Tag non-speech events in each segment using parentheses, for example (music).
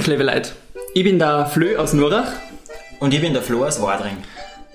Grüßen, liebe Leute. Ich bin der Flö aus Nurach. Und ich bin der Flo aus Wadring.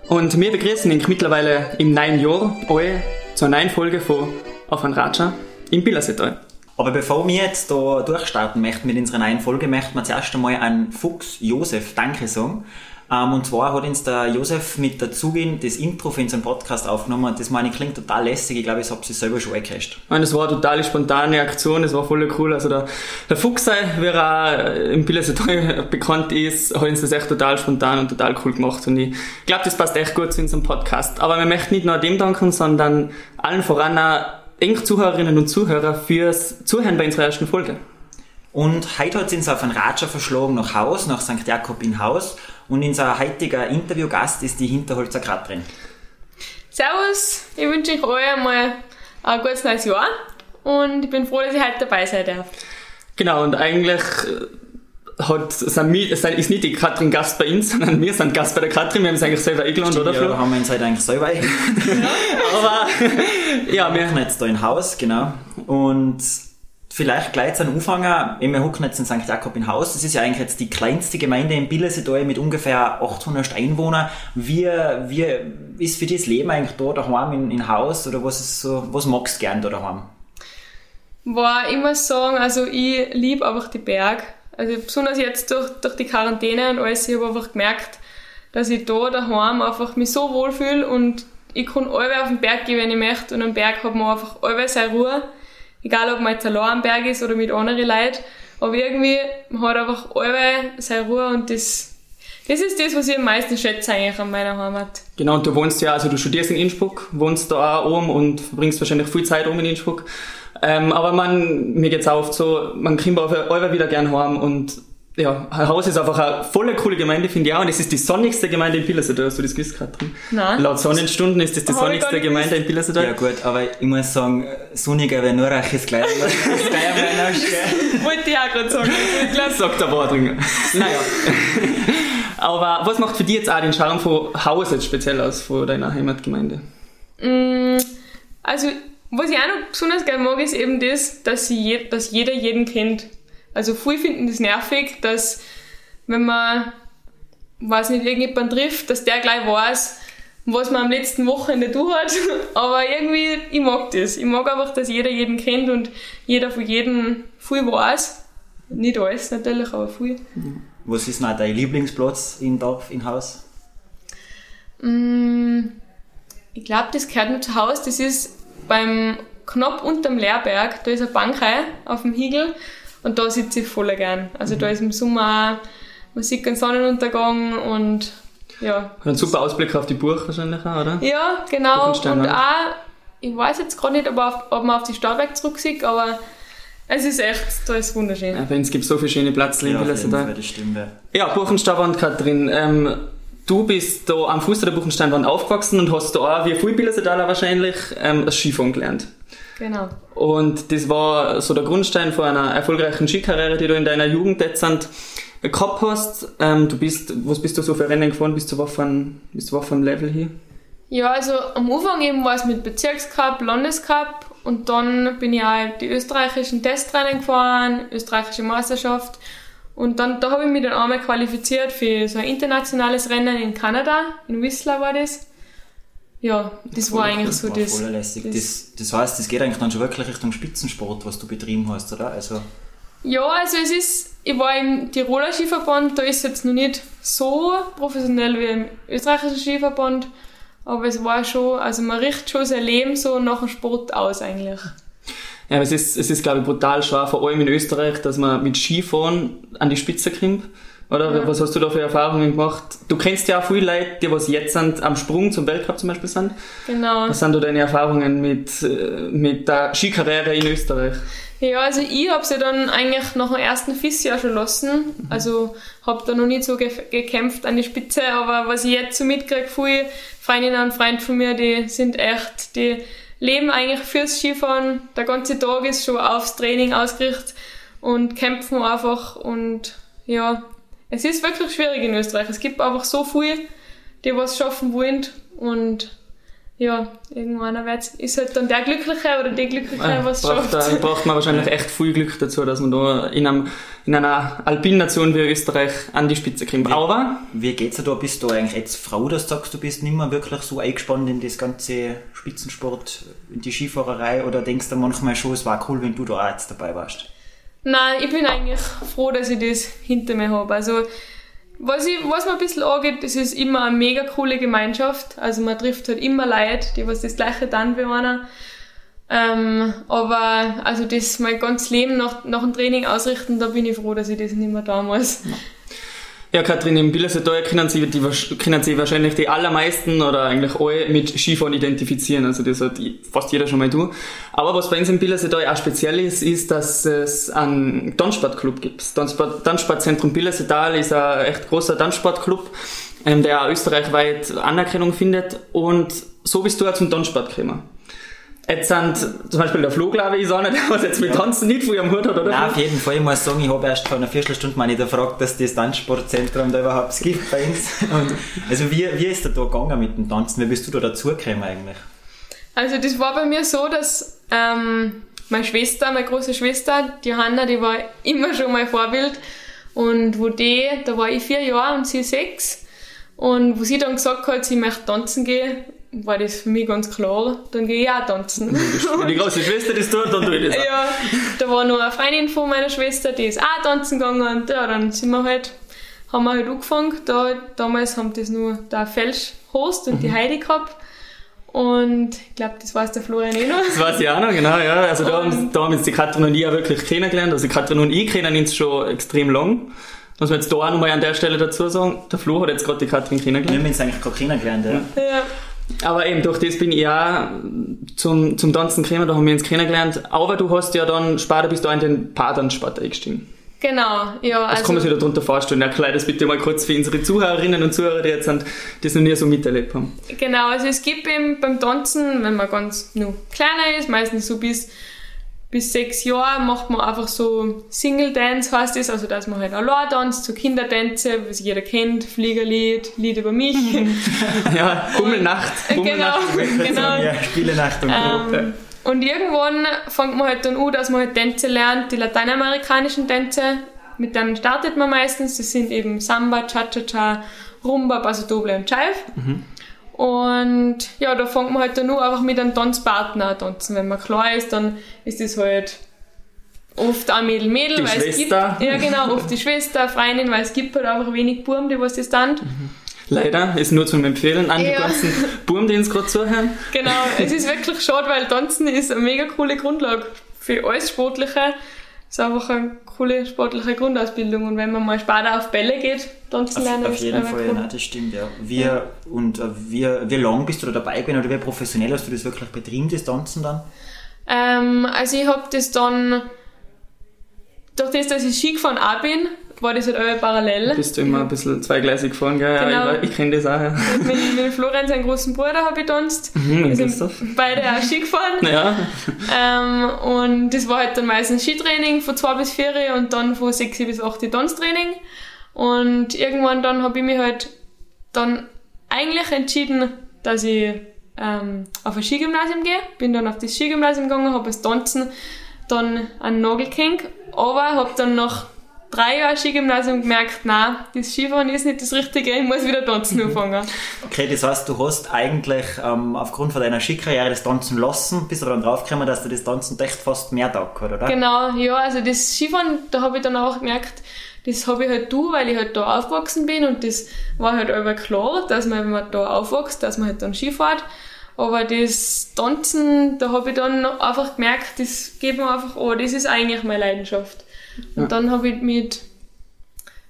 Und wir begrüßen euch mittlerweile im neuen Jahr euch zur neuen Folge von Auf ein Ratscher im Billersetal. Aber bevor wir jetzt da durchstarten möchten mit unserer neuen Folge, möchten wir zuerst einmal an Fuchs Josef Danke sagen. Ähm, und zwar hat uns der Josef mit Zugin das Intro für unseren Podcast aufgenommen. Und das meine ich klingt total lässig. Ich glaube, ich habe es selber schon eingecasht. Ich meine, das war eine total spontane Aktion, das war voll cool. Also der, der Fuchs, wer auch im Billersetal (laughs) bekannt ist, hat uns das echt total spontan und total cool gemacht. Und ich glaube, das passt echt gut zu unserem Podcast. Aber wir möchten nicht nur dem danken, sondern allen voran auch eng Zuhörerinnen und Zuhörer fürs Zuhören bei unserer ersten Folge. Und heute hat es uns auf einen Ratscher verschlagen nach Haus, nach St. Jakob in Haus. Und unser heutiger Interviewgast ist die Hinterholzer Katrin. Servus, ich wünsche euch euch einmal ein gutes neues Jahr und ich bin froh, dass ich heute dabei sein darf. Genau, und eigentlich äh, hat, sind wir, ist nicht die Katrin Gast bei uns, sondern wir sind Gast bei der Katrin. Wir haben es eigentlich selber eingeladen, oder Flo? Ja, haben wir uns halt eigentlich selber eingeladen. (laughs) Aber (laughs) ja, wir sind jetzt da im Haus, genau. Und vielleicht gleich zu Anfangen, wir hocken jetzt in St. Jakob in Haus, das ist ja eigentlich jetzt die kleinste Gemeinde in Billesetal mit ungefähr 800 Einwohnern. Wie, wie ist für das Leben eigentlich da daheim in, in Haus oder was, ist so, was magst du gern da daheim? War immer sagen, also ich liebe einfach die Berg. Also besonders jetzt durch, durch die Quarantäne und alles, ich habe einfach gemerkt, dass ich da daheim einfach mich so wohlfühle und ich kann alle auf den Berg gehen, wenn ich möchte und am Berg hat man einfach alle seine Ruhe Egal, ob man jetzt allein am Berg ist oder mit anderen Leuten. Aber irgendwie, man hat einfach alle seine Ruhe und das, das ist das, was ich am meisten schätze eigentlich an meiner Heimat. Genau, und du wohnst ja, also du studierst in Innsbruck, wohnst da auch oben und verbringst wahrscheinlich viel Zeit oben in Innsbruck. Ähm, aber man, mir geht's auch oft so, man kommt alle wieder gern heim und ja, Haus ist einfach eine voll coole Gemeinde, finde ich auch. Und es ist die sonnigste Gemeinde in Pillersetal. Hast du das gewusst, Katrin? Nein. Laut Sonnenstunden ist das die sonnigste Gemeinde in Pillersetal. Ja gut, aber ich muss sagen, sonniger wäre nur ist gleich. das Wollte ich auch gerade sagen. Das sagt der Wadringer. naja. (laughs) aber was macht für dich jetzt auch den Charme von Haus jetzt speziell aus, von deiner Heimatgemeinde? Mm, also, was ich auch noch besonders gerne mag, ist eben das, dass, sie, dass jeder jeden kennt. Also viele finden das nervig, dass wenn man, weiß nicht, irgendjemand trifft, dass der gleich weiß, was man am letzten Wochenende du hat. (laughs) Aber irgendwie, ich mag das. Ich mag einfach, dass jeder jeden kennt und jeder von jedem viel weiß. Nicht alles natürlich, aber viel. Was ist noch dein Lieblingsplatz in Dorf, in Haus? Mm, ich glaube, das gehört nur zu Haus. Das ist beim knapp unterm Lehrberg. Da ist eine Bank auf dem Hügel. Und da sitze ich voll gern. Also mhm. da ist im Sommer auch, man sieht einen Sonnenuntergang und ja. Ein super Ausblick auf die Burg wahrscheinlich auch, oder? Ja, genau. Und auch, ich weiß jetzt gerade nicht, ob, auf, ob man auf die Stadtwerk zurücksieht, aber es ist echt, da ist wunderschön. Ja, es gibt so viele schöne Plätze ja, in stimmt, ja. Buchensteinwand, Katrin. Ähm, du bist da am Fuß der Buchensteinwand aufgewachsen und hast da auch, wie viele Bildersetaler wahrscheinlich, ähm, das Skifahren gelernt. Genau. Und das war so der Grundstein von einer erfolgreichen Skikarriere, die du in deiner Jugend jetzt gehabt hast. Ähm, du bist, was bist du so für Rennen gefahren? Bist du auf einem, bist du auf einem Level hier? Ja, also am Anfang eben war es mit Bezirkscup, Landescup und dann bin ich auch die österreichischen Testrennen gefahren, österreichische Meisterschaft und dann, da habe ich mich dann einmal qualifiziert für so ein internationales Rennen in Kanada, in Whistler war das ja, das war eigentlich so war das, das, das. Das heißt, das geht eigentlich dann schon wirklich Richtung Spitzensport, was du betrieben hast, oder? Also ja, also es ist, ich war im Tiroler Skiverband, da ist es jetzt noch nicht so professionell wie im österreichischen Skiverband, aber es war schon, also man richtet schon sein Leben so nach dem Sport aus eigentlich. Ja, es ist, es ist glaube ich brutal schwer, vor allem in Österreich, dass man mit Skifahren an die Spitze kommt. Oder ja. was hast du da für Erfahrungen gemacht? Du kennst ja auch viele Leute, die was jetzt sind, am Sprung zum Weltcup zum Beispiel sind. Genau. Was sind da deine Erfahrungen mit, äh, mit der Skikarriere in Österreich? Ja, also ich habe sie dann eigentlich nach dem ersten FIS-Jahr schon lassen. Also habe da noch nicht so ge gekämpft an die Spitze, aber was ich jetzt so mitkriege, viele Freundinnen und Freunde von mir, die sind echt, die leben eigentlich fürs Skifahren. Der ganze Tag ist schon aufs Training ausgerichtet und kämpfen einfach und ja, es ist wirklich schwierig in Österreich. Es gibt einfach so viele, die was schaffen wollen und ja, irgendwann wird's, ist halt dann der Glückliche oder die Glückliche, Ja, was braucht, schafft. da, braucht man wahrscheinlich echt viel Glück dazu, dass man da in, einem, in einer Alpinnation wie Österreich an die Spitze kommt. Aber Wie geht's dir da? Bist du eigentlich jetzt froh, dass du sagst, du bist nicht mehr wirklich so eingespannt in das ganze Spitzensport, in die Skifahrerei oder denkst du manchmal schon, es war cool, wenn du da auch jetzt dabei warst? Nein, ich bin eigentlich froh, dass ich das hinter mir habe. Also, was, ich, was mir ein bisschen angeht, das ist immer eine mega coole Gemeinschaft. Also man trifft halt immer Leute, die was das gleiche dann wie einer. Ähm, aber also das mein ganzes Leben nach, nach dem Training ausrichten, da bin ich froh, dass ich das nicht mehr da muss. ja, Katrin, im Billersetal können sie, die, können sie wahrscheinlich die allermeisten oder eigentlich alle mit Skifahren identifizieren. Also das hat fast jeder schon mal du. Aber was bei uns im Billersetal auch speziell ist, ist, dass es einen Tanzsportclub gibt. Tanzsportzentrum Billersetal ist ein echt großer Tanzsportclub, ähm, der auch österreichweit Anerkennung findet. Und so bist du auch zum Tanzsport gekommen. Jetzt sind zum Beispiel der Flo, glaube ich, ist einer, der was jetzt mit Tanzen nicht viel am Hut hat, oder? Nein, auf jeden Fall. Ich muss sagen, ich habe erst vor einer Viertelstunde mal nicht gefragt, dass das Tanzsportzentrum da überhaupt gibt bei uns. (laughs) Und also wie, wie ist der da gegangen mit dem Tanzen? Wie bist du da dazugekommen eigentlich? Also das war bei mir so, dass ähm, meine Schwester, meine große Schwester, die Johanna, die war immer schon mein Vorbild. Und wo die, da war ich vier Jahre und sie sechs. Und wo sie dann gesagt hat, sie möchte tanzen gehen, war das für mich ganz klar, dann gehe ich auch tanzen. Wenn die große Schwester das tut, dann tue ich das (laughs) auch. ja, da war noch eine Freundin von meiner Schwester, die ist auch tanzen gegangen und ja, dann sind wir halt, haben wir halt angefangen. Da, damals haben das nur der Felsch-Host und die Heidi gehabt. Und ich glaube, das weiß der Florian eh noch. Das weiß ich auch noch, genau, ja. Also da haben, da haben jetzt die Katrin und ich auch wirklich kennengelernt. Also die Katrin und ich kennen uns schon extrem lang. Muss man jetzt da auch nochmal an der Stelle dazu sagen. Der Flo hat jetzt gerade die Katrin Wir kennengelernt. haben uns eigentlich gerade kennengelernt, ja. Ja. Aber eben, durch das bin ich auch zum, zum Tanzen gekommen, da haben wir uns kennengelernt. Aber du hast ja dann später bist du auch in den Paartanzsport eingestiegen. Genau, ja. Was Also, kann man sich darunter vorstellen? Erklär das bitte mal kurz für unsere Zuhörerinnen und Zuhörer, die jetzt sind, das noch nie so miterlebt haben. Genau, also es gibt eben beim Tanzen, wenn man ganz nur kleiner ist, meistens so bis, bis sechs Jahre, macht man einfach so Single Dance, heißt es, also dass man halt allein tanzt, so Kindertänze, was jeder kennt, Fliegerlied, Lied über mich. (laughs) Ja, Bummelnacht. genau, Bummelnacht. (laughs) genau. Ja, Spielenacht und Gruppe. Ähm, und irgendwann fängt man halt dann an, dass man halt Tänze lernt, die lateinamerikanischen Tänze, mit denen startet man meistens, das sind eben Samba, Cha-Cha-Cha, Rumba, Paso Doble und Jive. Und ja, da fängt man halt dann nur einfach mit einem Tanzpartner an tanzen. Wenn man klar ist, dann ist das halt oft auch Mädel-Mädel, Die weil es gibt, Schwester. ja genau, oft die Schwester, Freundin, weil es gibt halt einfach wenig Buben, die was das dann. Leider, ist nur zum Empfehlen an die Ja. ganzen Buben, die uns gerade zuhören. Genau, es ist wirklich schade, weil Tanzen ist eine mega coole Grundlage für alles Sportliche. Es ist einfach eine coole sportliche Grundausbildung und wenn man mal später auf Bälle geht, tanzen lernen Auf, auf jeden Fall, cool. nein, das stimmt, ja. Wie, und äh, wie, wie lang bist du da dabei gewesen oder wie professionell hast du das wirklich betrieben, das Tanzen dann? Ähm, also ich habe das dann, durch das, dass ich Ski gefahren auch bin, war das halt alle parallel. Bist du immer ein bisschen zweigleisig gefahren, gell? Genau. Ja, ich, ich kenne das auch. Ja. mit, mit Florian, seinem großen Bruder, habe ich tanzt. Mhm, Wir sind beide auch Ski gefahren. Ja, Ähm, und das war halt dann meistens Skitraining von 2 bis 4 und dann von 6 bis 8 Tanztraining. Und irgendwann dann habe ich mich halt dann eigentlich entschieden, dass ich ähm, auf ein Skigymnasium gehe. Bin dann auf das Skigymnasium gegangen, habe das Tanzen dann einen Nagel gehängt, aber habe dann nach drei Jahren Skigymnasium gemerkt, nein, das Skifahren ist nicht das Richtige, ich muss wieder tanzen anfangen. Okay, das heißt, du hast eigentlich ähm, aufgrund von deiner Skikarriere das Tanzen lassen, bist aber dann draufgekommen, dass dir das Tanzen echt fast mehr taugt hat, oder? Genau, ja, also das Skifahren, da habe ich dann auch gemerkt, das habe ich halt du, weil ich halt da aufgewachsen bin und das war halt aber klar, dass man, wenn man da aufwächst, dass man halt dann Ski fährt. Aber das Tanzen, da habe ich dann einfach gemerkt, das geht mir einfach an, das ist eigentlich meine Leidenschaft. Und Ja. dann habe ich mit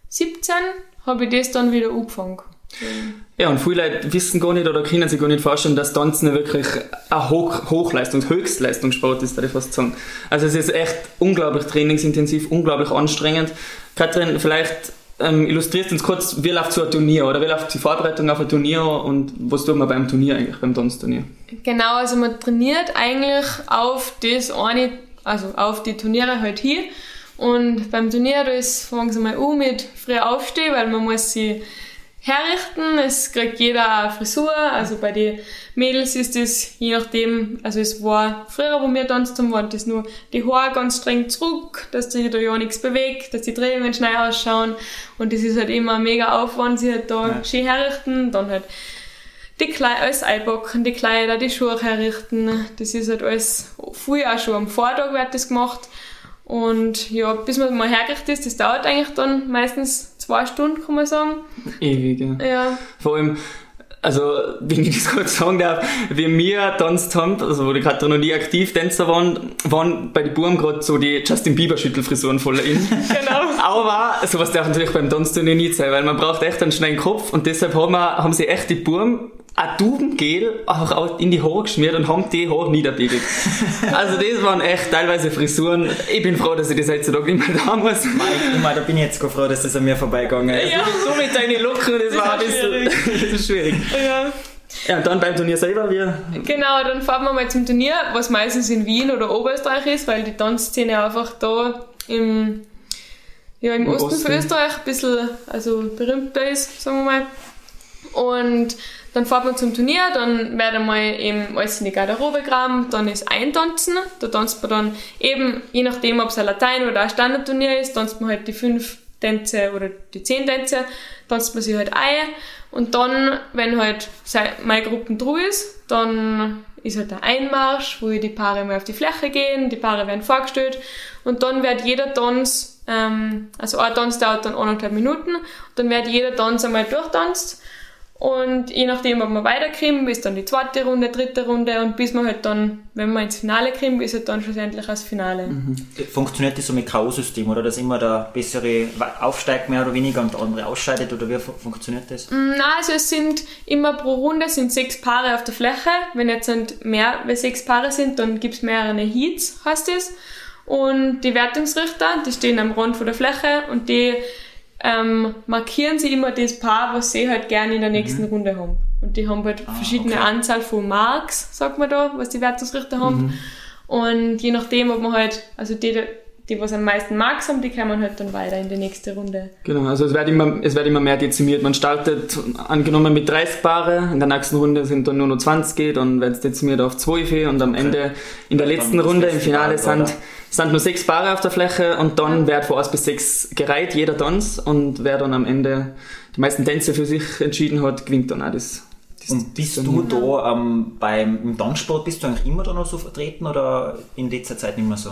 17 habe ich das dann wieder angefangen. Ja, und viele Leute wissen gar nicht oder können sich gar nicht vorstellen, dass Tanzen wirklich ein Hoch Hochleistungs-, Höchstleistungssport ist, würde ich fast sagen. Also es ist echt unglaublich trainingsintensiv, unglaublich anstrengend. Katrin, vielleicht ähm, illustrierst du uns kurz, wie läuft so ein Turnier oder wie läuft die Vorbereitung auf ein Turnier und was tut man beim Turnier eigentlich, beim Tanzturnier? Genau, also man trainiert eigentlich auf das eine, also auf die Turniere halt hier. Und beim Turnier, ist, fangen sie mal an mit früh aufstehen, weil man muss sie herrichten. Es kriegt jeder eine Frisur. Also bei den Mädels ist es je nachdem, also es war früher, wo wir tanzt haben, waren das nur die Haare ganz streng zurück, dass sich da ja nichts bewegt, dass die Drehungen schnell ausschauen. Und das ist halt immer ein mega Aufwand, sie halt da ja. schön herrichten. Dann halt die Kleider, alles einpacken, die Kleider, die Schuhe herrichten. Das ist halt alles, früher auch schon am Vortag wird das gemacht. Und ja, bis man mal hergerichtet ist, das dauert eigentlich dann meistens zwei Stunden, kann man sagen. Ewig, ja. ja. Vor allem, also, (laughs) wenn ich das kurz sagen darf, wie wir tanzt haben, also wo die gerade noch nie aktiv Tänzer waren, waren bei den Buben gerade so die Justin Bieber Schüttelfrisuren voll in. (laughs) genau. Aber sowas darf natürlich beim Tanzturnier nicht sein, weil man braucht echt einen schnellen Kopf und deshalb haben, wir, haben sie echt die Buben ein Dubengel einfach in die Haare geschmiert und haben die Haare niederbiegelt. (laughs) also das waren echt teilweise Frisuren. Ich bin froh, dass ich das heutzutage nicht mehr da muss. Mike, da bin ich jetzt froh, dass das an mir vorbeigegangen ist. Ja. So mit deinen Locken, das, das war ein bisschen (laughs) das ist schwierig. Ja. Ja, und dann beim Turnier selber, wir. Genau, dann fahren wir mal zum Turnier, was meistens in Wien oder Oberösterreich ist, weil die Tanzszene einfach da im, ja, im, Im Osten, Osten von Österreich ein bisschen also berühmter ist, sagen wir mal. Und dann fährt man zum Turnier, dann werden mal eben alles in die Garderobe graben, dann ist Eintanzen. Da tanzt man dann eben, je nachdem, ob es ein Latein- oder ein Standardturnier ist, tanzt man halt die fünf Tänze oder die zehn Tänze, tanzt man sich halt ein. Und dann, wenn halt meine Gruppe durch ist, dann ist halt der Einmarsch, wo die Paare mal auf die Fläche gehen, die Paare werden vorgestellt und dann wird jeder Tanz, ähm, also ein Tanz dauert dann anderthalb Minuten, dann wird jeder Tanz einmal durchtanzt und je nachdem, ob wir weiterkommen, ist dann die zweite Runde, dritte Runde und bis wir halt dann, wenn wir ins Finale kommen, ist halt dann schlussendlich das Finale. Mhm. Funktioniert das so mit K.O.-System oder dass immer der bessere aufsteigt mehr oder weniger und der andere ausscheidet oder wie funktioniert das? Mm, nein, also es sind immer pro Runde sind sechs Paare auf der Fläche. Wenn jetzt mehr als sechs Paare sind, dann gibt es mehrere Heats, heißt es. Und die Wertungsrichter, die stehen am Rand von der Fläche und die ähm, markieren sie immer das Paar, was sie halt gerne in der nächsten mhm. Runde haben. Und die haben halt ah, verschiedene okay. Anzahl von Marks, sagt man da, was die Wertungsrichter haben. Mhm. Und je nachdem, ob man halt, also die, die was am meisten Marks haben, die kann man halt dann weiter in die nächste Runde. Genau, also es wird immer, es wird immer mehr dezimiert. Man startet angenommen mit 30 Paare, in der nächsten Runde sind dann nur noch 20, dann wird es dezimiert auf 12 und am okay. Ende in der letzten Runde im Finale sind sind nur sechs Paare auf der Fläche und dann wird von 1 bis 6 gereiht, jeder Tanz. Und wer dann am Ende die meisten Tänze für sich entschieden hat, gewinnt dann auch das. das und bist du da ähm, beim im Tanzsport, bist du eigentlich immer da noch so vertreten oder in letzter Zeit nicht mehr so?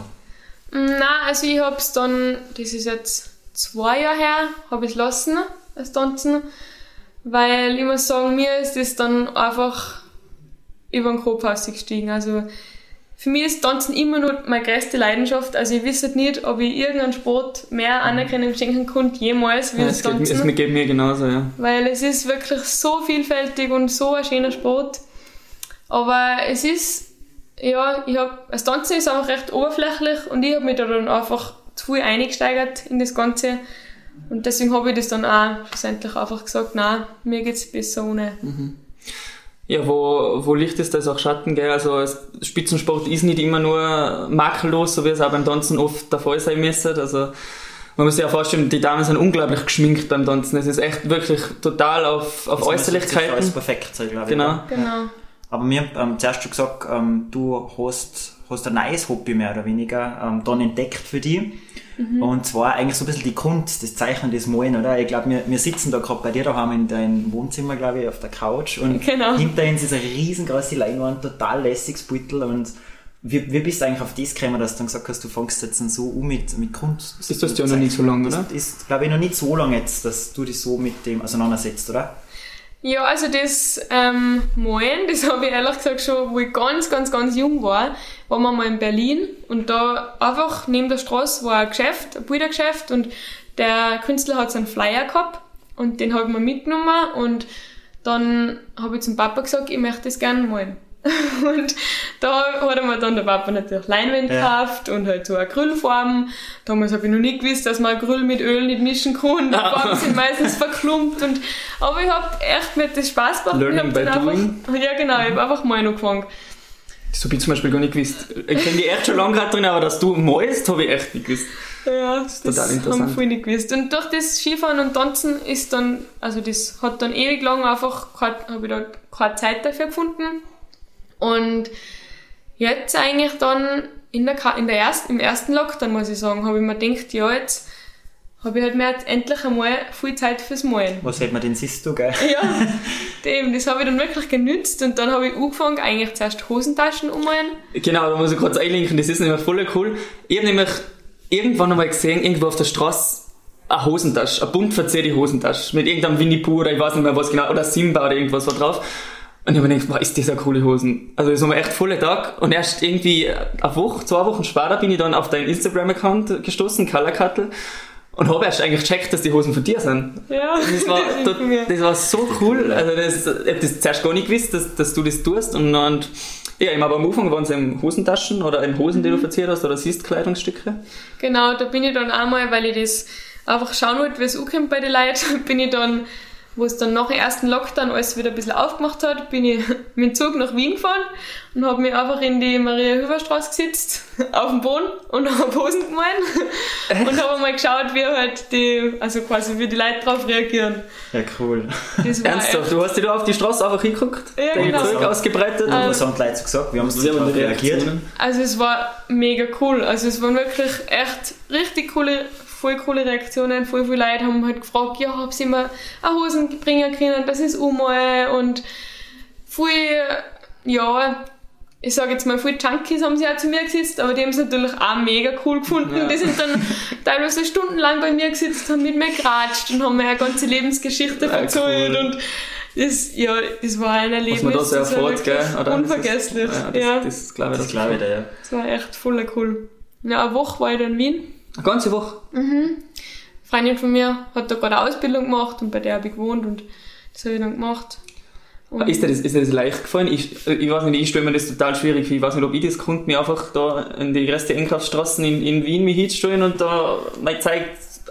Nein, also ich habe es dann, das ist jetzt zwei Jahre her, habe ich es lassen, das Tanzen, weil ich muss sagen, mir ist das dann einfach über den Kopf ausgestiegen. Also für mich ist Tanzen immer nur meine größte Leidenschaft. Also ich wüsste nicht, ob ich irgendeinen Sport mehr Anerkennung schenken konnte, jemals, wie ja, das Tanzen. Geht, es geht mir genauso, ja. Weil es ist wirklich so vielfältig und so ein schöner Sport. Aber es ist, ja, ich habe, das Tanzen ist auch recht oberflächlich und ich habe mich da dann einfach zu viel eingesteigert in das Ganze. Und deswegen habe ich das dann auch schlussendlich einfach gesagt, nein, mir geht es besser ohne. Mhm. Ja, wo, wo Licht ist, da ist auch Schatten, gell? Also Spitzensport ist nicht immer nur makellos, so wie es auch beim Tanzen oft der Fall sein müsste. Also man muss sich ja vorstellen, die Damen sind unglaublich geschminkt beim Tanzen. Es ist echt wirklich total auf, auf das Äußerlichkeiten. Alles perfekt sein, glaube ich. Genau. genau. Aber mir ähm, zuerst schon gesagt, ähm, du hast, hast ein neues Hobby mehr oder weniger ähm, dann entdeckt für dich. Mhm. Und zwar eigentlich so ein bisschen die Kunst, das Zeichnen, das Malen, oder? Ich glaube, wir, wir sitzen da gerade bei dir daheim in deinem Wohnzimmer, glaube ich, auf der Couch und genau. hinter uns ist eine riesengroße Leinwand, total lässiges Beutel und wie, wie bist du eigentlich auf das gekommen, dass du dann gesagt hast, du fängst jetzt so um mit, mit Kunst? Ist das ja noch nicht so lange, oder? Das ist, glaube ich, noch nicht so lange jetzt, dass du dich so mit dem auseinandersetzt, oder? Ja, also das ähm, Malen, das (laughs) habe ich ehrlich gesagt schon, wo ich ganz, ganz, ganz jung war, waren wir mal in Berlin und da einfach neben der Straße war ein Geschäft, ein Bildergeschäft und der Künstler hat so einen Flyer gehabt und den habe ich mir mitgenommen und dann habe ich zum Papa gesagt, ich möchte das gerne malen. (laughs) Und da hat mir dann der Papa natürlich Leinwand ja. gekauft und halt so Acrylfarben. Damals habe ich noch nicht gewusst, dass man Acryl mit Öl nicht mischen kann. Die Farben sind meistens verklumpt. Und, aber ich habe echt mir das Spaß gemacht. Learning by einfach, doing. Ja genau, ich habe einfach mal angefangen. Das habe ich zum Beispiel gar nicht gewusst. Ich kenne die echt schon lange gerade drin, aber dass du malst, habe ich echt nicht gewusst. Ja, das, das haben viele nicht gewusst. Und durch das Skifahren und Tanzen ist dann, also das hat dann ewig lang einfach, habe ich da keine Zeit dafür gefunden. Und jetzt eigentlich dann in der, in der ersten, im ersten Lockdown, muss ich sagen, habe ich mir gedacht, ja, jetzt habe ich halt mehr endlich einmal viel Zeit fürs Malen. Was hält man denn siehst du, gell? (laughs) Ja, (laughs) dem, das habe ich dann wirklich genützt und dann habe ich angefangen, eigentlich zuerst Hosentaschen ummalen. Genau, da muss ich kurz einlinken, das ist nämlich voll cool. Ich habe nämlich irgendwann einmal gesehen, irgendwo auf der Straße, eine Hosentasche, eine bunt verzerrte Hosentasche mit irgendeinem Winnie Pooh oder ich weiß nicht mehr was genau, oder Simba oder irgendwas war drauf. Und ich habe mir gedacht, wow, ist das eine coole Hosen. Also das war mir echt voller Tag. Und erst irgendwie eine Woche, zwei Wochen später bin ich dann auf deinen Instagram-Account gestoßen, Color Cuttle. Und habe erst eigentlich gecheckt, dass die Hosen von dir sind. Ja, das war, (laughs) das, das war so cool. Also das, ich habe das zuerst gar nicht gewusst, dass, dass du das tust. Und dann, ja, immer am Anfang waren es eben Hosentaschen oder eben Hosen, die du mhm. verziert hast, oder siehst Kleidungsstücke. Genau, da bin ich dann einmal, weil ich das einfach schauen wollte, wie es ankommt bei den Leuten, (laughs) bin ich dann wo es dann nach dem ersten Lockdown alles wieder ein bisschen aufgemacht hat, bin ich (laughs) mit dem Zug nach Wien gefahren und habe mich einfach in die Maria-Höfer-Straße gesetzt, (laughs) auf dem Boden und (laughs) habe Hosen gemalt und habe mal geschaut, wie halt die, also quasi wie die Leute darauf reagieren. Ja, cool. Ernsthaft, du hast dich da auf die Straße einfach hingeguckt? Ja, Deine genau. Zeug ausgebreitet? Und was haben die Leute so gesagt? Wie haben sie darauf reagiert? Also es war mega cool. Also es waren wirklich echt richtig coole voll coole Reaktionen. Voll viele Leute haben halt gefragt, ja, ob sie mir eine Hosen bringen können, das ist ummal und viel, ja, ich sage jetzt mal, viele Junkies haben sie auch zu mir gesetzt, aber die haben es natürlich auch mega cool gefunden. Ja. Die sind dann teilweise stundenlang bei mir gesetzt, haben mit mir geratscht und haben mir eine ganze Lebensgeschichte ja, erzählt cool. und das, ja, das war ein Erlebnis. Was man da so erfährt, gell? Oder unvergesslich. Das ist, ja, das, ja. das glaube ich, das, das glaube ich, ja. Das war echt voll cool. Ja, eine Woche war ich da in Wien eine ganze Woche? Mhm. Eine Freundin von mir hat da gerade eine Ausbildung gemacht und bei der habe ich gewohnt und das habe ich dann gemacht. Und ist dir, das, ist dir das leicht gefallen? Ich, ich weiß nicht, ich stelle mir das total schwierig vor. Ich weiß nicht, ob ich das konnte, mir einfach da in die größte Einkaufsstraßen in, in Wien mich hinstellen und da meine Zeit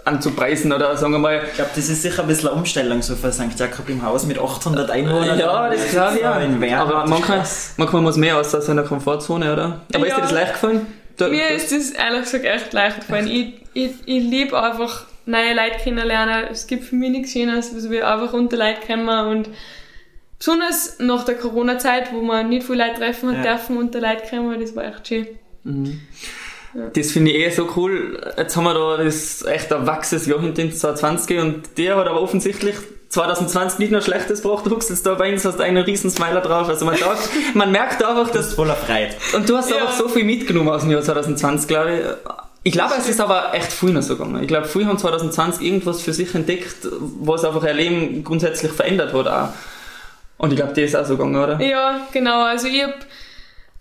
anzupreisen oder sagen wir mal. Ich glaube, das ist sicher ein bisschen eine Umstellung so für St. Jakob im Haus mit 800 Einwohnern. Ja, das glaube ich ja. Aber manchmal, manchmal muss mehr aus seiner Komfortzone, oder? Aber ja. ist dir das leicht gefallen? Da, Mir ist das ehrlich gesagt echt leicht gefallen. Ich, ich, ich liebe einfach neue Leute kennenlernen. Es gibt für mich nichts Schönes, als wir einfach unter Leute kennen und besonders nach der Corona-Zeit, wo man nicht viele Leute treffen hat ja. dürfen unter Leute kennen, das war echt schön. Mhm. Ja. Das finde ich eh so cool. Jetzt haben wir da das echt erwachsenes Jahr hinter 2020 und der hat aber offensichtlich 2020 nicht nur Schlechtes guckst jetzt da bei uns, hast einen riesen Smiler drauf. Also man, sagt, (laughs) man merkt einfach, dass... Du voller Freude. Und du hast ja. einfach so viel mitgenommen aus dem Jahr 2020, glaube ich. Ich glaube, es ist aber echt früher noch so gegangen. Ich glaube, früher haben 2020 irgendwas für sich entdeckt, was einfach ihr Leben grundsätzlich verändert hat auch. Und ich glaube, das ist auch so gegangen, oder? Ja, genau. Also ich habe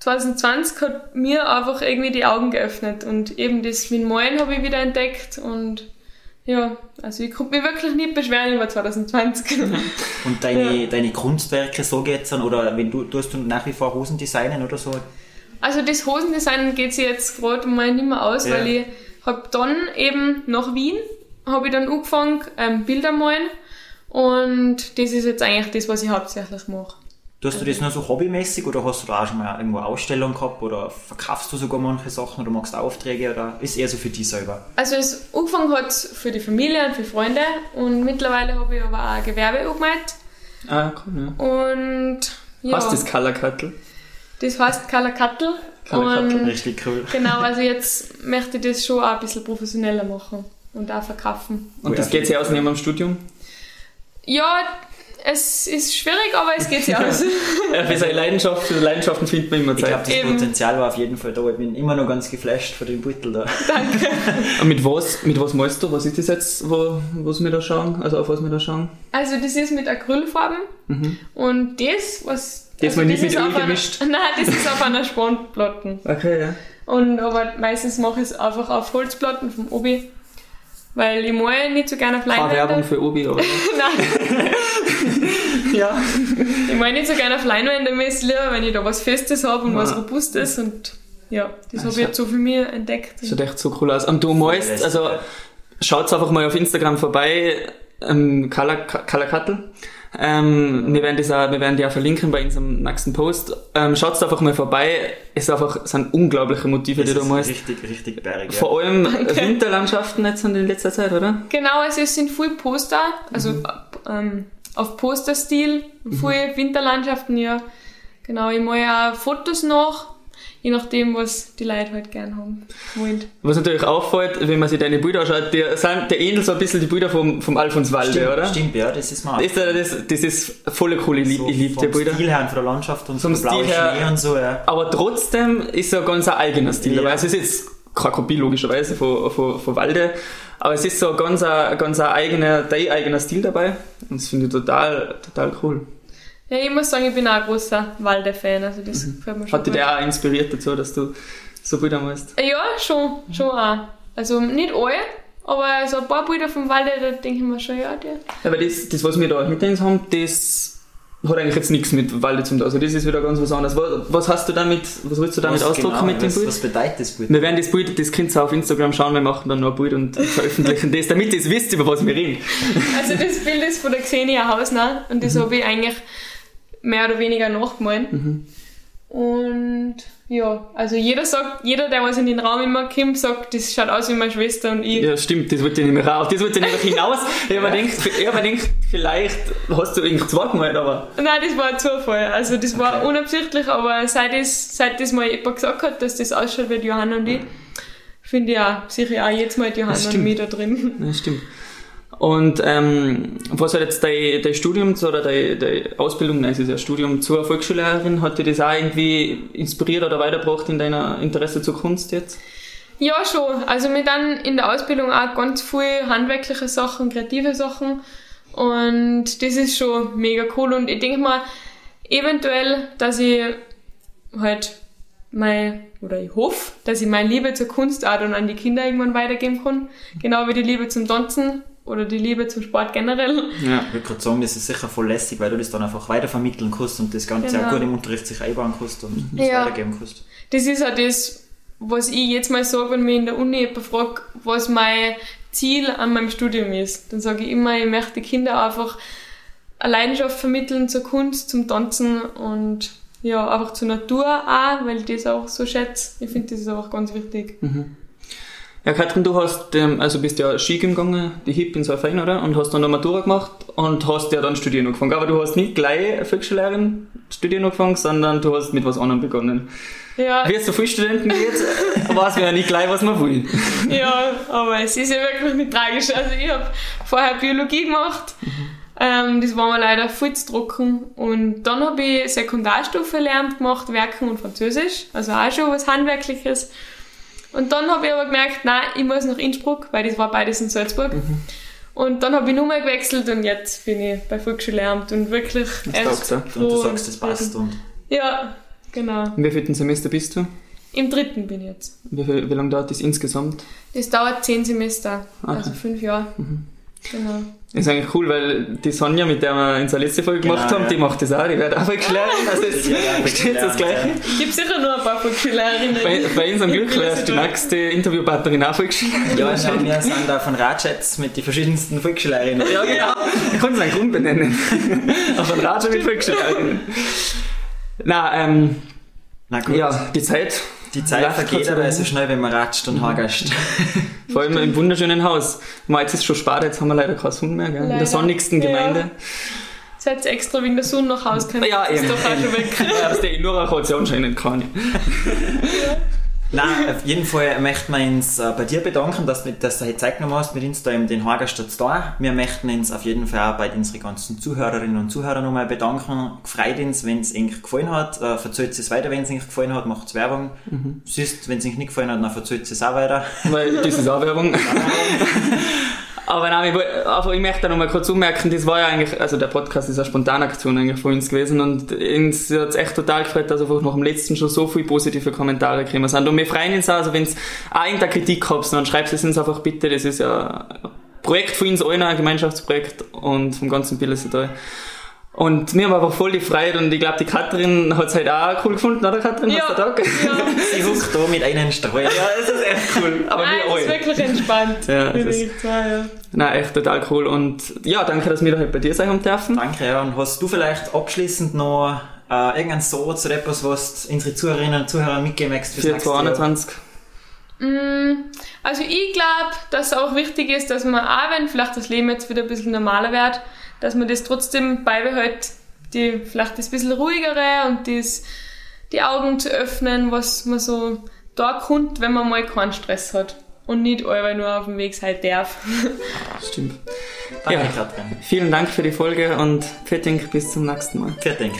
2020 hat mir einfach irgendwie die Augen geöffnet und eben das mit Malen habe ich wieder entdeckt und ja, also ich konnte mich wirklich nicht beschweren über 2020. Und deine, ja. deine Kunstwerke so geht's dann, oder wenn du, tust du nach wie vor Hosen designen oder so? Also das Hosendesign geht sich jetzt gerade mal nicht mehr aus, ja. weil ich habe dann eben nach Wien, habe ich dann angefangen, ähm, Bilder malen und das ist jetzt eigentlich das, was ich hauptsächlich mache. Tust du das nur so hobbymäßig oder hast du da auch schon mal irgendwo Ausstellungen gehabt oder verkaufst du sogar manche Sachen oder machst Aufträge oder ist eher so für dich selber? Also es angefangen hat für die Familie und für Freunde und mittlerweile habe ich aber auch ein Gewerbe angemeldet. Ah, cool, ja. Und ja. Was ist das Color Cuttle? Das heißt Color Cuttle. Color Cuttle, richtig cool. Genau, also jetzt möchte ich das schon auch ein bisschen professioneller machen und auch verkaufen. Und das geht sich aus neben dem Studium? Ja, es ist schwierig, aber es geht ja aus. (laughs) ja, für seine Leidenschaft, für Leidenschaften findet man immer Zeit. Ich glaube, das Eben. Potenzial war auf jeden Fall da. Ich bin immer noch ganz geflasht von dem Beutel da. (laughs) Danke. Und mit was, mit was malst du? Was ist das jetzt, wo, was wir da schauen? Also auf was wir da schauen? Also das ist mit Acrylfarben. Mhm. Und das, was... Das also, mal nicht mit Öl gemischt? Einer, (laughs) nein, das ist auf einer Spannplatte. Okay, ja. Und aber meistens mache ich es einfach auf Holzplatten vom Obi. Weil ich mal nicht so gerne auf Leinwände. Keine Werbung für Obi, oder? Nein. (laughs) ja. Ich meine nicht so gerne auf ist lieber, wenn ich da was Festes habe und ja. was Robustes und ja, das also, habe ich jetzt so für mich entdeckt. Schaut echt so cool aus. Und du malst, also schaut einfach mal auf Instagram vorbei, ähm, Kalakattel. Ähm, wir werden das auch, wir werden die auch verlinken bei unserem nächsten Post. Ähm, schaut einfach mal vorbei. Es sind einfach, es sind unglaubliche Motive, Das die du machst. richtig, richtig bergig. Ja. Vor allem Winterlandschaften jetzt in letzter Zeit, oder? Genau, also es sind viele Poster, also ähm, auf Posterstil, viele Winterlandschaften, ja. Genau, ich mache auch Fotos nach, je nachdem, was die Leute halt gern haben wollen. Was natürlich auffällt, wenn man sich deine Bilder anschaut, die, sind, die ähneln so ein bisschen die Bilder vom, vom Alfons Walde, Stimmt, oder? stimmt, ja, das ist mal. Das, das, das ist voll cool, ich liebe so ich lieb die vom Bilder. Stil her und von der Landschaft und Vom vom blauen Stil her- Schnee und so, ja. Aber trotzdem ist so ein ganz ein eigener Stil Ja. dabei. Also es ist jetzt keine Kopie logischerweise von, von, von Walde, aber es ist so ganz, ein, ganz ein eigener, dein eigener Stil dabei. Und das finde ich total, total cool. Ja, ich muss sagen, ich bin auch ein großer Walde-Fan, also das gefällt mir schon Hat dich der auch inspiriert dazu, dass du so Bilder machst? Ja, schon, schon auch. Also nicht alle, aber so ein paar Bilder vom Walde, da denke ich mir schon, ja, der. Ja, weil das, das was wir da hinter uns haben, das hat eigentlich jetzt nichts mit Walde zu tun. Also das ist wieder ganz was anderes. Was, was hast du damit, was willst du damit Was ausdrücken genau, mit dem was, Bild? Was bedeutet das Bild? Wir werden das Bild, das könnt ihr auf Instagram schauen, wir machen dann noch ein Bild und (laughs) veröffentlichen das, damit ihr es wisst, über was wir reden. Also das Bild ist von der Xenia Hausner und das habe ich eigentlich mehr oder weniger nachgemalt. Und ja, also jeder sagt, jeder, der was in den Raum immer kommt, sagt, das schaut aus wie meine Schwester und ich. Ja, stimmt, das wollte ich nicht mehr raus. Das wollte ich nicht mehr hinaus. Ich habe mir gedacht, ich hab mir gedacht, vielleicht hast du irgendwie zwei gemalt, aber Nein, das war ein Zufall. Also das war Okay. unabsichtlich, aber seit das, seit das mal jemand gesagt hat, dass das ausschaut wie Johanna und ich, finde ich auch, sicher auch jetzt mal Johanna und mich da drin. ja, stimmt. Und ähm, was hat jetzt dein, dein Studium oder deine, deine Ausbildung, nein, es ist ja Studium zur Volksschullehrerin, hat dir das auch irgendwie inspiriert oder weitergebracht in deiner Interesse zur Kunst jetzt? Ja, schon. Also mir dann in der Ausbildung auch ganz viel handwerkliche Sachen, kreative Sachen. Und das ist schon mega cool. Und ich denke mal, eventuell, dass ich halt mein, oder ich hoffe, dass ich meine Liebe zur Kunst auch dann an die Kinder irgendwann weitergeben kann. Genau wie die Liebe zum Tanzen oder die Liebe zum Sport generell. Ja. Ich würde gerade sagen, das ist sicher voll lässig, weil du das dann einfach weitervermitteln kannst und das Ganze Genau. auch gut im Unterricht sich einbauen kannst und das Ja. weitergeben kannst. Das ist auch das, was ich jetzt mal sage, wenn mich in der Uni jemand fragt, was mein Ziel an meinem Studium ist. Dann sage ich immer, ich möchte den Kindern einfach eine Leidenschaft vermitteln zur Kunst, zum Tanzen und ja, einfach zur Natur auch, weil ich das auch so schätze. Ich finde, das ist auch ganz wichtig. Ja, Katrin, du hast, ähm, also bist ja Ski gegangen, die HIP in Salfein, oder? Und hast dann eine Matura gemacht und hast ja dann studieren angefangen. Aber du hast nicht gleich Volksschullehrerin studieren angefangen, sondern du hast mit was anderem begonnen. Ja, Wie es so viele Studenten geht, (laughs) weiß man ja nicht gleich, was man will. ja, aber es ist ja wirklich nicht tragisch. Also ich habe vorher Biologie gemacht. Ähm, das war mir leider viel zu trocken. Und dann habe ich Sekundarstufe Lehramt gemacht, Werken und Französisch. Also auch schon was Handwerkliches. Und dann habe ich aber gemerkt, nein, ich muss nach Innsbruck, weil das war beides in Salzburg. Und dann habe ich Nummer gewechselt und jetzt bin ich bei Volksschullehramt und wirklich taugt dir. Und du sagst, das passt und Ja, genau. In wie vielten Semester bist du? Im dritten bin ich jetzt. Wie, viel, wie lange dauert das insgesamt? Das dauert zehn Semester, Okay. also fünf Jahre. Genau. Das ist eigentlich cool, weil die Sonja, mit der wir in der letzten Folge Genau, gemacht haben, ja. die macht das auch, die wird auch Volksschullehrerin, also es Ja, ja, steht das Gleiche. Es gibt sicher nur ein paar Volksschülerinnen. Bei, bei Glück Ich bin wärst so die nächste Interviewpartnerin auch Volksschullehrerin. Ja, wir, wir sind da von Ratschätz mit den verschiedensten Volksschülerinnen. Ja, genau. Ich kann es einen Grund benennen. (laughs) Auf einen Ratscher mit Volksschullehrerinnen. Na, ähm, Na gut, ja, die Zeit. Die Zeit läuft vergeht aber so schnell, wenn man ratscht und hagast. (laughs) Vor allem im wunderschönen Haus. Mal, jetzt ist schon spät, jetzt haben wir leider keinen Sonne mehr, gell? In der sonnigsten Ja. Gemeinde. Seid extra wegen der Sonne nach Hause gekommen. Ja, ist eben. doch auch schon weg. Ja, das der Nora hat sie anscheinend keine. Nein, auf jeden Fall möchten wir uns äh, bei dir bedanken, dass, du- dass du heute Zeit genommen hast, mit uns da in den Hagestadt da. Wir möchten uns auf jeden Fall auch bei unseren ganzen Zuhörerinnen und Zuhörern nochmal bedanken. Gefreut uns, wenn es euch gefallen hat. Äh, verzählt es weiter, wenn es euch gefallen hat, macht Werbung. Süßt, wenn es euch nicht gefallen hat, dann verzählt es auch weiter. Weil das ist auch Werbung. (laughs) (laughs) Aber nein, ich, aber ich möchte noch mal kurz ummerken, das war ja eigentlich, also der Podcast ist eine Spontanaktion eigentlich von uns gewesen und uns hat es echt total gefreut, dass einfach nach dem letzten schon so viele positive Kommentare gekommen sind. Und wir freuen uns auch, also wenn es auch irgendeine Kritik habt, dann schreibt es uns einfach bitte, das ist ja ein Projekt von uns allen, ein Gemeinschaftsprojekt und vom ganzen Bildersetal. Und mir war einfach voll die Freude und ich glaube, die Katrin hat es halt auch cool gefunden, oder Katrin? Ja, Hast du da ja. Sie huckt da mit einem Streuer. ja, es ist echt cool. Aber Nein, wir es ist wirklich entspannt. Ja, es ist- ich ja. Nein, echt total cool. Und ja, danke, dass wir da heute bei dir sein haben dürfen. Danke, ja. Und hast du vielleicht abschließend noch äh, irgendeinen Satz oder etwas, was du unsere Zuhörerinnen und Zuhörer mitgeben möchtest fürs Für nächste Jahr? 22. Mm, Also ich glaube, dass es auch wichtig ist, dass man auch wenn vielleicht das Leben jetzt wieder ein bisschen normaler wird, dass man das trotzdem beibehält, die vielleicht das bisschen ruhigere und das, die Augen zu öffnen, was man so da kommt, wenn man mal keinen Stress hat und nicht alle nur auf dem Weg sein darf. Stimmt. Danke, Ja. Katrin. Vielen Dank für die Folge und Petting bis zum nächsten Mal. Ich denke.